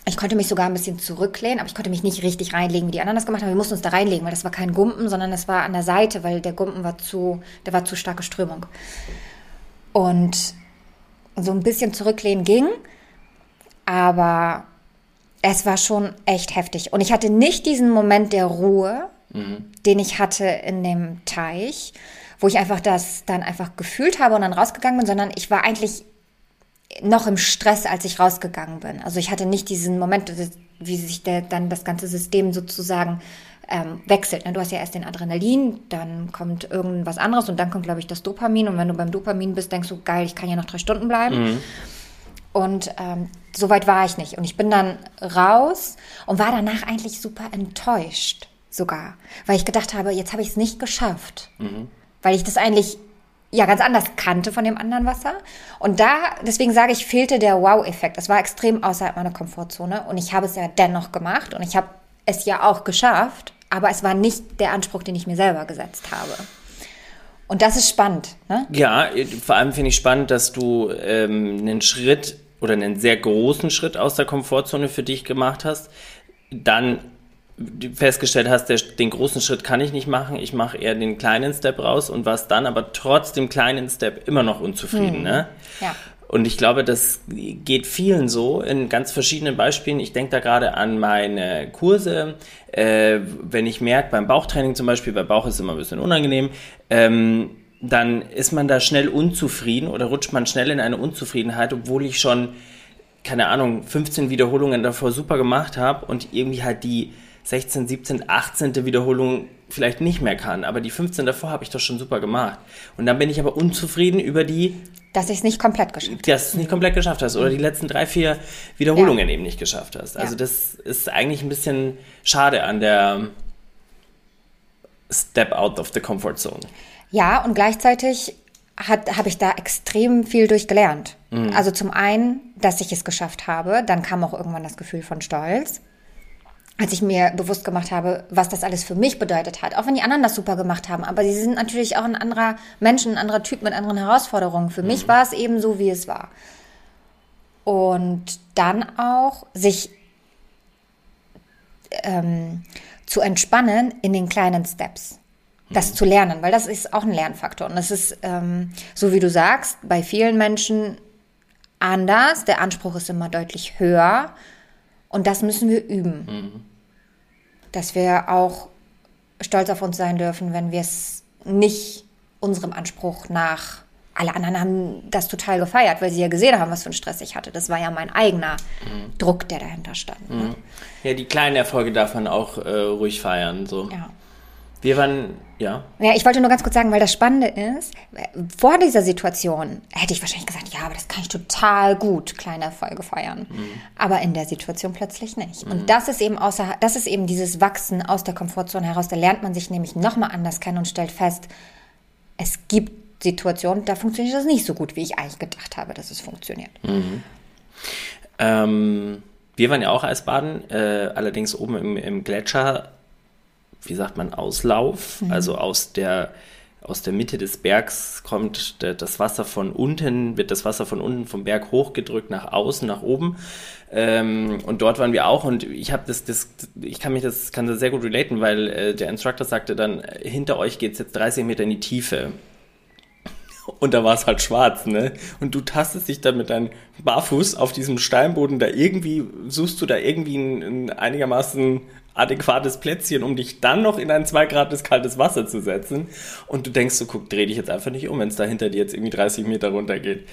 Ich konnte mich sogar ein bisschen zurücklehnen, aber ich konnte mich nicht richtig reinlegen, wie die anderen das gemacht haben. Wir mussten uns da reinlegen, weil das war kein Gumpen, sondern es war an der Seite, weil der Gumpen war zu, der war zu starke Strömung. Und so ein bisschen zurücklehnen ging, aber es war schon echt heftig. Und ich hatte nicht diesen Moment der Ruhe, den ich hatte in dem Teich, wo ich einfach das dann einfach gefühlt habe und dann rausgegangen bin, sondern ich war eigentlich noch im Stress, als ich rausgegangen bin. Also ich hatte nicht diesen Moment, wie sich der, dann das ganze System sozusagen ähm, wechselt. ne? Du hast ja erst den Adrenalin, dann kommt irgendwas anderes und dann kommt, glaube ich, das Dopamin. Und wenn du beim Dopamin bist, denkst du, geil, ich kann ja noch drei Stunden bleiben. Und ähm, so weit war ich nicht. Und ich bin dann raus und war danach eigentlich super enttäuscht sogar, weil ich gedacht habe, jetzt habe ich es nicht geschafft, weil ich das eigentlich ja ganz anders kannte von dem anderen Wasser. Und da, deswegen sage ich, fehlte der Wow-Effekt. Es war extrem außerhalb meiner Komfortzone und ich habe es ja dennoch gemacht und ich habe es ja auch geschafft, aber es war nicht der Anspruch, den ich mir selber gesetzt habe. Und das ist spannend, ne? Ja, vor allem finde ich spannend, dass du ähm, einen Schritt oder einen sehr großen Schritt aus der Komfortzone für dich gemacht hast, dann festgestellt hast, der, den großen Schritt kann ich nicht machen, ich mache eher den kleinen Step raus und warst dann aber trotz dem kleinen Step immer noch unzufrieden. Ne? Ja. Und ich glaube, das geht vielen so in ganz verschiedenen Beispielen. Ich denke da gerade an meine Kurse. Äh, wenn ich merke, beim Bauchtraining zum Beispiel, bei Bauch ist immer ein bisschen unangenehm, ähm, dann ist man da schnell unzufrieden oder rutscht man schnell in eine Unzufriedenheit, obwohl ich schon, keine Ahnung, 15 Wiederholungen davor super gemacht habe und irgendwie halt die 16, 17, 18. Wiederholung vielleicht nicht mehr kann. Aber die 15 davor habe ich doch schon super gemacht. Und dann bin ich aber unzufrieden über die Dass ich es nicht komplett geschafft habe. dass du es nicht komplett geschafft hast oder die letzten drei, vier Wiederholungen eben nicht geschafft hast. Also Ja. das ist eigentlich ein bisschen schade an der Step out of the comfort zone. Ja, und gleichzeitig habe ich da extrem viel durchgelernt. Also zum einen, dass ich es geschafft habe, dann kam auch irgendwann das Gefühl von Stolz. Als ich mir bewusst gemacht habe, was das alles für mich bedeutet hat, auch wenn die anderen das super gemacht haben, aber sie sind natürlich auch ein anderer Mensch, ein anderer Typ mit anderen Herausforderungen. Für mich war es eben so, wie es war. Und dann auch sich ähm, zu entspannen in den kleinen Steps. das zu lernen, weil das ist auch ein Lernfaktor. Und das ist, ähm, so wie du sagst, bei vielen Menschen anders. Der Anspruch ist immer deutlich höher. Und das müssen wir üben. Dass wir auch stolz auf uns sein dürfen, wenn wir es nicht unserem Anspruch nach. Alle anderen haben das total gefeiert, weil sie ja gesehen haben, was für einen Stress ich hatte. Das war ja mein eigener Druck, der dahinter stand. Ne? Ja, die kleinen Erfolge darf man auch äh, ruhig feiern. So. Ja. Wir waren, ja. Ja, ich wollte nur ganz kurz sagen, weil das Spannende ist, vor dieser Situation hätte ich wahrscheinlich gesagt, ja, aber das kann ich total gut, kleine Erfolge feiern. Aber in der Situation plötzlich nicht. Und das ist eben außer, das ist eben dieses Wachsen aus der Komfortzone heraus. Da lernt man sich nämlich nochmal anders kennen und stellt fest, es gibt Situationen, da funktioniert das nicht so gut, wie ich eigentlich gedacht habe, dass es funktioniert. Ähm, wir waren ja auch Eisbaden, äh, allerdings oben im, im Gletscher, wie sagt man, Auslauf, also aus der aus der Mitte des Bergs kommt der, das Wasser von unten, wird das Wasser von unten vom Berg hochgedrückt nach außen, nach oben. Ähm, und dort waren wir auch und ich habe das, das, ich kann mich das, kann das sehr gut relaten, weil äh, der Instructor sagte dann, hinter euch geht's jetzt 30 Meter in die Tiefe. Und da war es halt schwarz, ne? Und du tastest dich dann mit deinem Barfuß auf diesem Steinboden da irgendwie, suchst du da irgendwie ein, ein einigermaßen adäquates Plätzchen, um dich dann noch in ein zwei Grad kaltes Wasser zu setzen. Und du denkst so, guck, dreh dich jetzt einfach nicht um, wenn es da hinter dir jetzt irgendwie 30 Meter runter geht.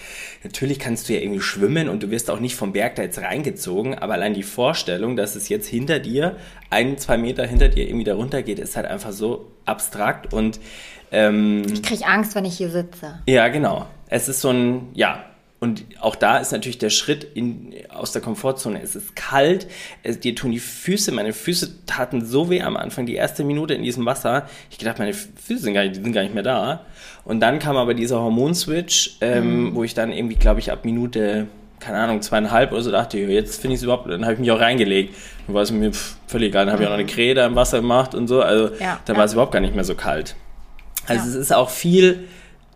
Natürlich kannst du ja irgendwie schwimmen und du wirst auch nicht vom Berg da jetzt reingezogen, aber allein die Vorstellung, dass es jetzt hinter dir, ein, zwei Meter hinter dir irgendwie da runter geht, ist halt einfach so abstrakt und ähm, Ich kriege Angst, wenn ich hier sitze. ja, genau. Es ist so ein, ja. Und auch da ist natürlich der Schritt in, aus der Komfortzone. Es ist kalt, es, dir tun die Füße, meine Füße taten so weh am Anfang, die erste Minute in diesem Wasser. Ich gedacht, meine Füße sind gar nicht, sind gar nicht mehr da. Und dann kam aber dieser Hormonswitch, ähm, wo ich dann irgendwie, glaube ich, ab Minute, keine Ahnung, zweieinhalb oder so dachte, jetzt finde ich es überhaupt, dann habe ich mich auch reingelegt. Dann war es mir pff, völlig egal. Dann habe ich auch noch eine Krähe da im Wasser gemacht und so. Also Ja, dann ja. war es überhaupt gar nicht mehr so kalt. Also Ja. es ist auch viel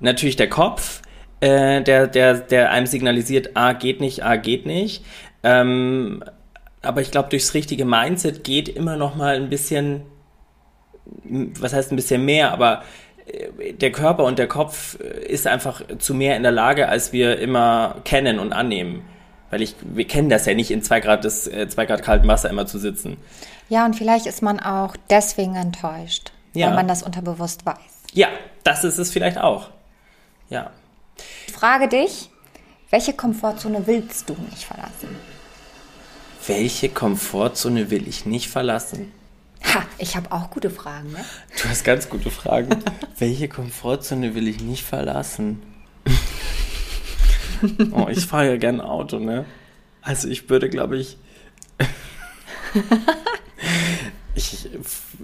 natürlich der Kopf, äh, der, der, der einem signalisiert, A geht nicht, A geht nicht. Ähm, aber ich glaube, durchs richtige Mindset geht immer noch mal ein bisschen, was heißt ein bisschen mehr, aber äh, der Körper und der Kopf äh, ist einfach zu mehr in der Lage, als wir immer kennen und annehmen. Weil ich, wir kennen das ja nicht, in zwei Grad, des, äh, zwei Grad kaltem Wasser immer zu sitzen. Ja, und vielleicht ist man auch deswegen enttäuscht, Ja. weil man das unterbewusst weiß. Ja, das ist es vielleicht auch. Ja. Ich frage dich, welche Komfortzone willst du nicht verlassen? Welche Komfortzone will ich nicht verlassen? Ha, ich habe auch gute Fragen, ne? Du hast ganz gute Fragen. Welche Komfortzone will ich nicht verlassen? oh, ich fahre ja gern Auto, ne? Also ich würde, glaube ich, ich,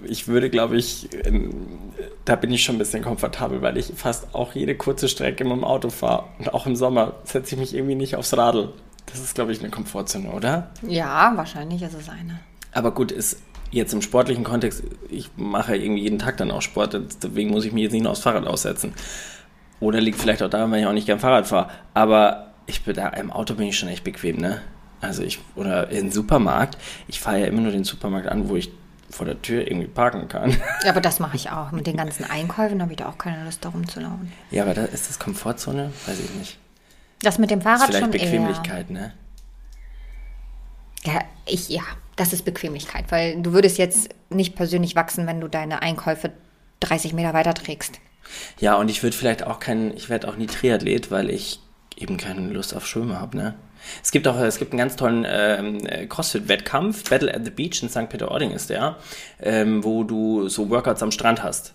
ich würde, glaube ich, ähm, da bin ich schon ein bisschen komfortabel, weil ich fast auch jede kurze Strecke mit dem Auto fahre. Und auch im Sommer setze ich mich irgendwie nicht aufs Radl. Das ist, glaube ich, eine Komfortzone, oder? Ja, wahrscheinlich ist es eine. Aber gut, ist jetzt im sportlichen Kontext, ich mache irgendwie jeden Tag dann auch Sport, deswegen muss ich mich jetzt nicht nur aufs Fahrrad aussetzen. Oder liegt vielleicht auch daran, weil ich auch nicht gern Fahrrad fahre. Aber ich bin da, im Auto bin ich schon echt bequem, ne? Also ich, oder im Supermarkt, ich fahre ja immer nur den Supermarkt an, wo ich vor der Tür irgendwie parken kann. Ja, aber das mache ich auch. Mit den ganzen Einkäufen habe ich da auch keine Lust, da rumzulaufen. Ja, aber da ist das Komfortzone? Weiß ich nicht. Das mit dem Das Fahrrad ist vielleicht schon Bequemlichkeit, ne? eher. Ja, ich, ja, das ist Bequemlichkeit, weil du würdest jetzt nicht persönlich wachsen, wenn du deine Einkäufe 30 Meter weiter trägst. Ja, und ich würde vielleicht auch kein, ich werde auch nie Triathlet, weil ich eben keine Lust auf Schwimmen habe, ne? Es gibt auch, es gibt einen ganz tollen ähm, äh, CrossFit-Wettkampf, Battle at the Beach in St. Peter-Ording ist der, ähm, wo du so Workouts am Strand hast.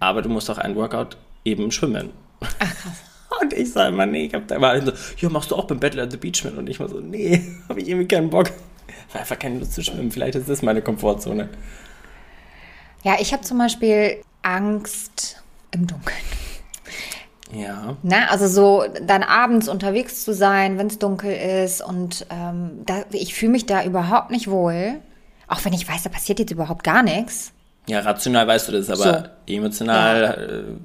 Aber du musst auch ein Workout eben schwimmen. Ach krass. Und ich sage immer, nee, ich hab da immer so, ja, machst du auch beim Battle at the Beach mit? Und ich war so, nee, habe ich irgendwie keinen Bock. War einfach keine Lust zu schwimmen. Vielleicht ist das meine Komfortzone. Ja, ich habe zum Beispiel Angst im Dunkeln. Ja. Na, also so dann abends unterwegs zu sein, wenn es dunkel ist und ähm, da, ich fühle mich da überhaupt nicht wohl. Auch wenn ich weiß, da passiert jetzt überhaupt gar nichts. Ja, rational weißt du das, aber emotional,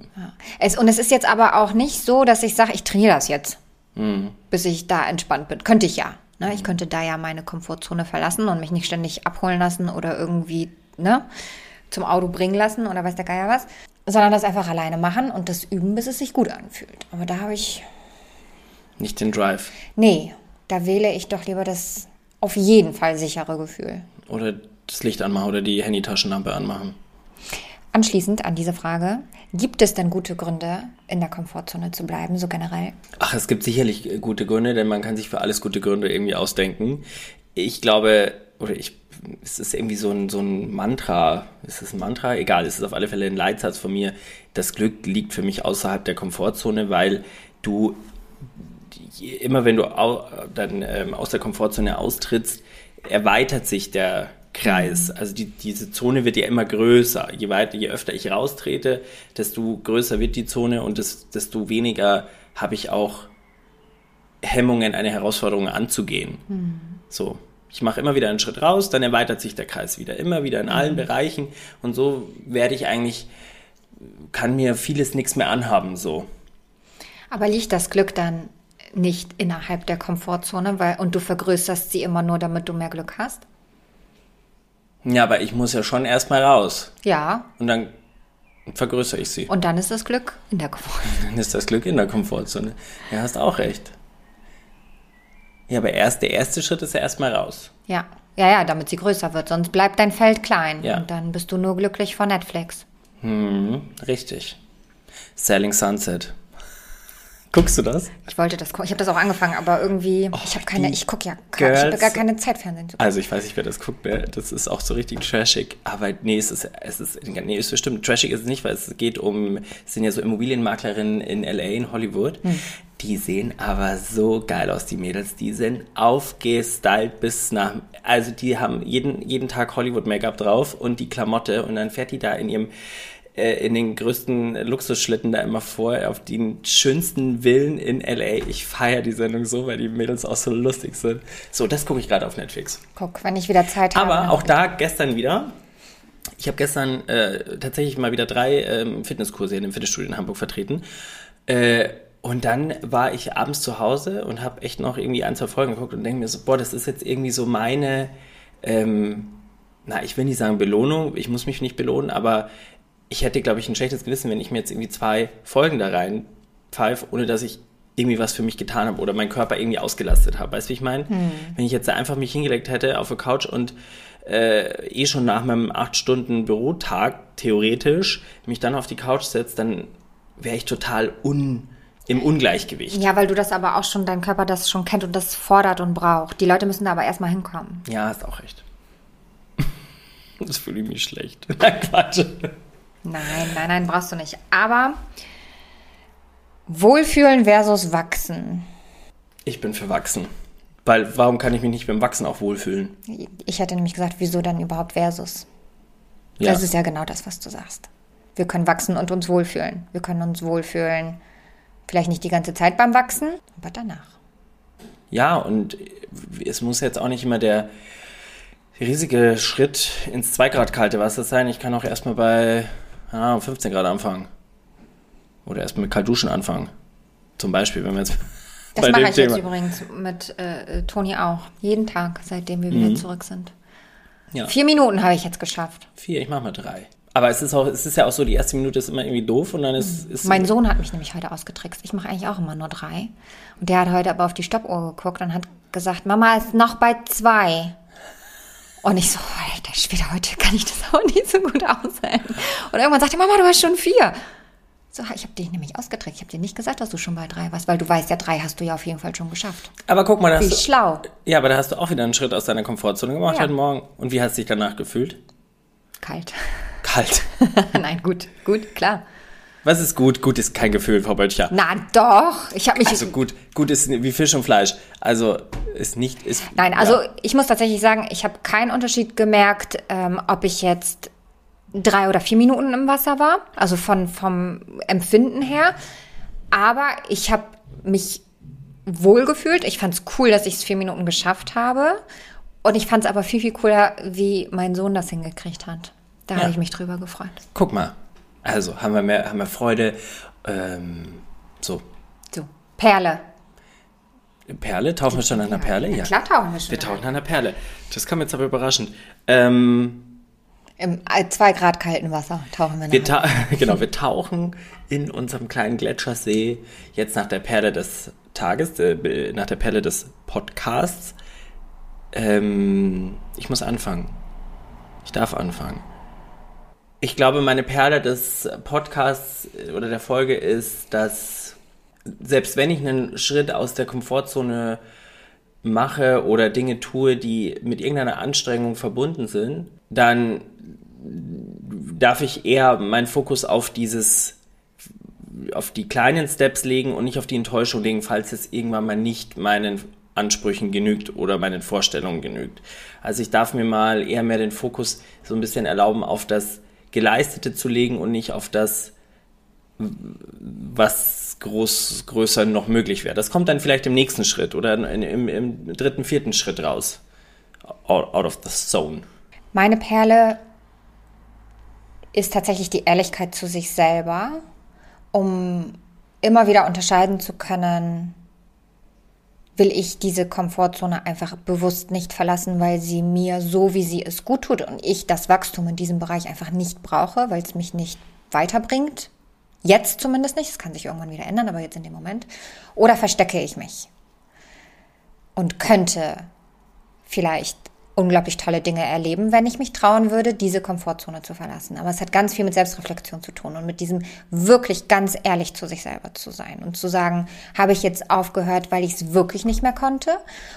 Es, und es ist jetzt aber auch nicht so, dass ich sage, ich trainiere das jetzt, Mhm. bis ich da entspannt bin. Könnte ich ja. Ne? Ich könnte da ja meine Komfortzone verlassen und mich nicht ständig abholen lassen oder irgendwie ne, zum Auto bringen lassen oder weiß der Geier was. Sondern das einfach alleine machen und das üben, bis es sich gut anfühlt. Aber da habe ich, Nicht den Drive. nee, da wähle ich doch lieber das auf jeden Fall sichere Gefühl. Oder das Licht anmachen oder die Handytaschenlampe anmachen. Anschließend an diese Frage, gibt es denn gute Gründe, in der Komfortzone zu bleiben, so generell? Ach, es gibt sicherlich gute Gründe, denn man kann sich für alles gute Gründe irgendwie ausdenken. Ich glaube, oder ich, es ist irgendwie so ein, so ein Mantra. Ist es ein Mantra? Egal, es ist auf alle Fälle ein Leitsatz von mir. Das Glück liegt für mich außerhalb der Komfortzone, weil du immer wenn du dann ähm, aus der Komfortzone austrittst, erweitert sich der Kreis. Also die, diese Zone wird ja immer größer. Je weiter, je öfter ich raustrete, desto größer wird die Zone und des, desto weniger habe ich auch Hemmungen, eine Herausforderung anzugehen. So. Ich mache immer wieder einen Schritt raus, dann erweitert sich der Kreis wieder, immer wieder in allen Bereichen und so werde ich eigentlich, kann mir vieles nichts mehr anhaben, so. Aber liegt das Glück dann nicht innerhalb der Komfortzone weil, und du vergrößerst sie immer nur, damit du mehr Glück hast? Ja, aber ich muss ja schon erstmal raus Ja, und dann vergrößere ich sie. und dann ist das Glück in der Komfortzone. Dann ist das Glück in der Komfortzone. Ja, hast auch recht. Ja, aber erst der erste Schritt ist ja erstmal raus. Ja, ja, ja, damit sie größer wird, sonst bleibt dein Feld klein Ja. und dann bist du nur glücklich vor Netflix. Mhm, richtig. Selling Sunset. Guckst du das? Ich wollte das gucken. Ich habe das auch angefangen, aber irgendwie, ich habe keine, ich gucke ja, gar- ich habe Girls. gar keine Zeit, Fernsehen zu gucken. Also ich weiß nicht, wer das guckt, ne? Das ist auch so richtig trashig. Aber nee, es ist, es ist, nee, es ist bestimmt, trashig ist es nicht, weil es geht um, es sind ja so Immobilienmaklerinnen in LA, in Hollywood. Die sehen aber so geil aus, die Mädels. Die sind aufgestylt bis nach, also die haben jeden, jeden Tag Hollywood-Make-up drauf und die Klamotte und dann fährt die da in ihrem, äh, in den größten Luxusschlitten da immer vor, auf den schönsten Villen in LA. Ich feiere die Sendung so, weil die Mädels auch so lustig sind. So, das gucke ich gerade auf Netflix. Guck, wenn ich wieder Zeit habe. Aber auch da gestern wieder. Ich habe gestern äh, tatsächlich mal wieder drei ähm, Fitnesskurse in dem Fitnessstudio in Hamburg vertreten. Äh, und dann war ich abends zu Hause und habe echt noch irgendwie ein, zwei Folgen geguckt und denke mir so, boah, das ist jetzt irgendwie so meine, ähm, na, ich will nicht sagen Belohnung, ich muss mich nicht belohnen, aber ich hätte, glaube ich, ein schlechtes Gewissen, wenn ich mir jetzt irgendwie zwei Folgen da rein pfeife, ohne dass ich irgendwie was für mich getan habe oder meinen Körper irgendwie ausgelastet habe. Weißt du, wie ich meine? Wenn ich jetzt da einfach mich hingelegt hätte auf der Couch und äh, eh schon nach meinem acht Stunden Bürotag, theoretisch, mich dann auf die Couch setze, dann wäre ich total un, im Ungleichgewicht. Ja, weil du das aber auch schon, dein Körper das schon kennt und das fordert und braucht. Die Leute müssen da aber erstmal hinkommen. Ja, hast auch recht. Das fühle ich mich schlecht. Nein, Quatsch. Nein, nein, nein, brauchst du nicht. Aber Wohlfühlen versus Wachsen. Ich bin für Wachsen. Weil warum kann ich mich nicht beim Wachsen auch wohlfühlen? Ich hätte nämlich gesagt, wieso dann überhaupt versus? Ja. Das ist ja genau das, was du sagst. Wir können wachsen und uns wohlfühlen. Wir können uns wohlfühlen, vielleicht nicht die ganze Zeit beim Wachsen, aber danach. Ja, und es muss jetzt auch nicht immer der riesige Schritt ins 2 Grad kalte Wasser sein. Ich kann auch erstmal bei ah, 15 Grad anfangen. Oder erstmal mit Kaltduschen anfangen. Zum Beispiel, wenn wir jetzt Das mache ich jetzt Thema. übrigens mit äh, Toni auch. Jeden Tag, seitdem wir wieder zurück sind. Mhm. Ja. Vier Minuten habe ich jetzt geschafft. Vier, ich mach mal drei. Aber es ist auch, es ist ja auch so, die erste Minute ist immer irgendwie doof und dann ist, ist Mein Sohn hat mich nämlich heute ausgetrickst. Ich mache eigentlich auch immer nur drei. Und der hat heute aber auf die Stoppuhr geguckt und hat gesagt, Mama ist noch bei zwei. Und ich so, alter Schwede, heute kann ich das auch nicht so gut aushalten. Und irgendwann sagte Mama, du hast schon vier. So, ich habe dich nämlich ausgetrickst. Ich habe dir nicht gesagt, dass du schon bei drei warst, weil du weißt, ja, drei hast du ja auf jeden Fall schon geschafft. Aber guck mal, da Wie hast du, schlau. ja, aber da hast du auch wieder einen Schritt aus deiner Komfortzone gemacht Ja. heute Morgen. Und wie hast du dich danach gefühlt? Kalt. Kalt. Nein, gut, gut, klar. Was ist gut? Gut ist kein Gefühl, Frau Böttcher. Na doch, ich habe mich... Also gut, gut ist wie Fisch und Fleisch. Also ist nicht ist. Nein, also ja. ich muss tatsächlich sagen, ich habe keinen Unterschied gemerkt, ähm, ob ich jetzt drei oder vier Minuten im Wasser war, also von vom Empfinden her. Aber ich habe mich wohl gefühlt. Ich fand es cool, dass ich es vier Minuten geschafft habe. Und ich fand es aber viel, viel cooler, wie mein Sohn das hingekriegt hat. Da Ja. habe ich mich drüber gefreut. Guck mal. Also haben wir mehr, haben wir Freude. Ähm, so So, Perle. Perle, tauchen wir schon an einer Perle? Ja. Klar tauchen wir schon. Wir tauchen an einer Perle. Das kam jetzt aber überraschend. Ähm, Im äh, zwei Grad kalten Wasser tauchen wir Wir nachher. ta genau, wir tauchen in unserem kleinen Gletschersee jetzt nach der Perle des Tages, äh, nach der Perle des Podcasts. Ähm, ich muss anfangen. Ich darf anfangen. Ich glaube, meine Perle des Podcasts oder der Folge ist, dass selbst wenn ich einen Schritt aus der Komfortzone mache oder Dinge tue, die mit irgendeiner Anstrengung verbunden sind, dann darf ich eher meinen Fokus auf dieses auf die kleinen Steps legen und nicht auf die Enttäuschung legen, falls es irgendwann mal nicht meinen Ansprüchen genügt oder meinen Vorstellungen genügt. Also ich darf mir mal eher mehr den Fokus so ein bisschen erlauben, auf das Geleistete zu legen und nicht auf das, was groß, größer noch möglich wäre. Das kommt dann vielleicht im nächsten Schritt oder in, im, im dritten, vierten Schritt raus. Out, out of the zone. Meine Perle ist tatsächlich die Ehrlichkeit zu sich selber, um immer wieder unterscheiden zu können, will ich diese Komfortzone einfach bewusst nicht verlassen, weil sie mir so, wie sie es gut tut und ich das Wachstum in diesem Bereich einfach nicht brauche, weil es mich nicht weiterbringt. Jetzt zumindest nicht, es kann sich irgendwann wieder ändern, aber jetzt in dem Moment. Oder verstecke ich mich und könnte vielleicht unglaublich tolle Dinge erleben, wenn ich mich trauen würde, diese Komfortzone zu verlassen. Aber es hat ganz viel mit Selbstreflexion zu tun und mit diesem wirklich ganz ehrlich zu sich selber zu sein und zu sagen, habe ich jetzt aufgehört, weil ich es wirklich nicht mehr konnte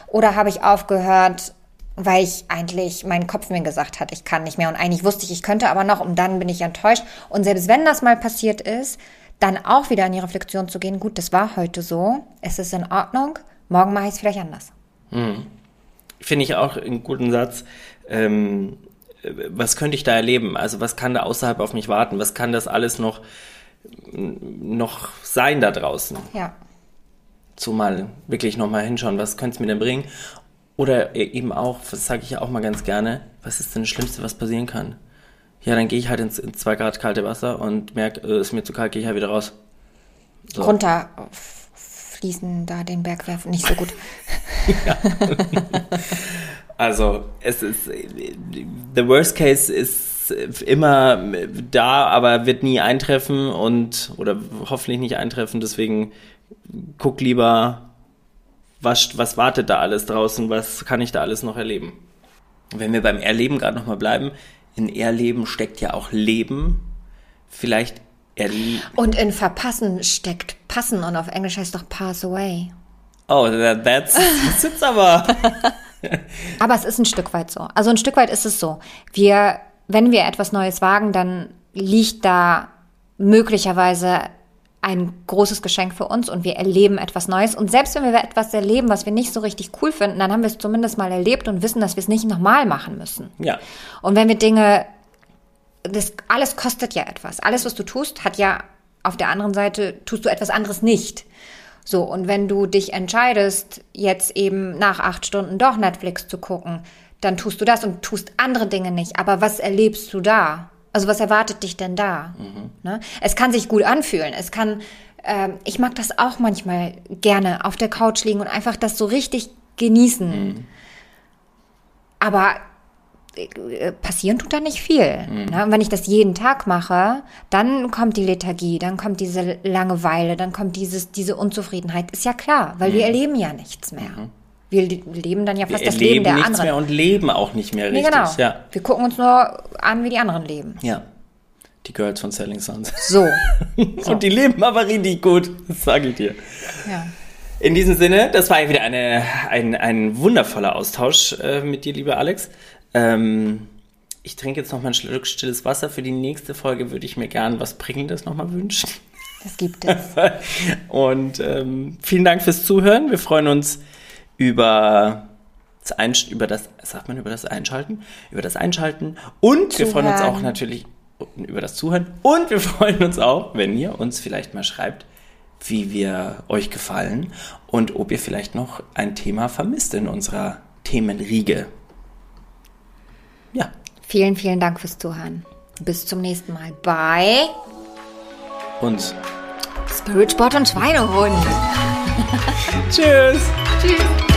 oder habe ich aufgehört, weil ich eigentlich mein Kopf mir gesagt hat, ich kann nicht mehr und eigentlich wusste ich, ich könnte aber noch und dann bin ich enttäuscht und selbst wenn das mal passiert ist, dann auch wieder in die Reflexion zu gehen, gut, das war heute so, es ist in Ordnung, morgen mache ich es vielleicht anders. Mhm finde ich auch einen guten Satz. Ähm, was könnte ich da erleben? Also was kann da außerhalb auf mich warten? Was kann das alles noch, noch sein da draußen? Ja. So mal wirklich nochmal hinschauen, was könnte es mir denn bringen? Oder eben auch, das sage ich ja auch mal ganz gerne, was ist denn das Schlimmste, was passieren kann? Ja, dann gehe ich halt ins, ins zwei Grad kalte Wasser und merke, es äh, ist mir zu kalt, gehe ich halt wieder raus. So. Runter fließen, da den Berg werfen, nicht so gut. Also, es ist, the worst case ist immer da, aber wird nie eintreffen und, oder hoffentlich nicht eintreffen, deswegen guck lieber, was, was wartet da alles draußen, was kann ich da alles noch erleben. Wenn wir beim Erleben gerade nochmal bleiben, in Erleben steckt ja auch Leben. Vielleicht. Und in Verpassen steckt Passen und auf Englisch heißt doch Pass Away. Oh, that, that's, das ist aber. aber es ist ein Stück weit so. Also ein Stück weit ist es so. Wir, wenn wir etwas Neues wagen, dann liegt da möglicherweise ein großes Geschenk für uns und wir erleben etwas Neues. Und selbst wenn wir etwas erleben, was wir nicht so richtig cool finden, dann haben wir es zumindest mal erlebt und wissen, dass wir es nicht nochmal machen müssen. Ja. Und wenn wir Dinge, das alles kostet ja etwas. Alles, was du tust, hat ja auf der anderen Seite tust du etwas anderes nicht. So, und wenn du dich entscheidest, jetzt eben nach acht Stunden doch Netflix zu gucken, dann tust du das und tust andere Dinge nicht. Aber was erlebst du da? Also was erwartet dich denn da? Mhm. Ne? Es kann sich gut anfühlen. Es kann, äh, ich mag das auch manchmal gerne auf der Couch liegen und einfach das so richtig genießen. Mhm. Aber passieren tut da nicht viel. Mhm. Ne? Und wenn ich das jeden Tag mache, dann kommt die Lethargie, dann kommt diese Langeweile, dann kommt dieses, diese Unzufriedenheit. Ist ja klar, weil mhm. wir erleben ja nichts mehr. Mhm. Wir leben dann ja fast wir das Leben der nichts anderen. mehr und leben auch nicht mehr richtig. Nee, genau. Ja. Wir gucken uns nur an, wie die anderen leben. Ja. Die Girls von Selling Sons. So. so. Und die leben aber richtig gut, das sage ich dir. Ja. In diesem Sinne, das war wieder eine, ein, ein wundervoller Austausch äh, mit dir, lieber Alex. Ähm, ich trinke jetzt noch mal ein Schluck stilles Wasser. Für die nächste Folge würde ich mir gern was Bringendes noch mal wünschen. Das gibt es. Und ähm, vielen Dank fürs Zuhören. Wir freuen uns über das, Einsch über das, sagt man über das Einschalten? Über das Einschalten. Und Zuhören. wir freuen uns auch natürlich über das Zuhören. Und wir freuen uns auch, wenn ihr uns vielleicht mal schreibt, wie wir euch gefallen und ob ihr vielleicht noch ein Thema vermisst in unserer Themenriege. Ja. Vielen, vielen Dank fürs Zuhören. Bis zum nächsten Mal. Bye. Und Spirit Sport und Schweinehund. Tschüss. Tschüss.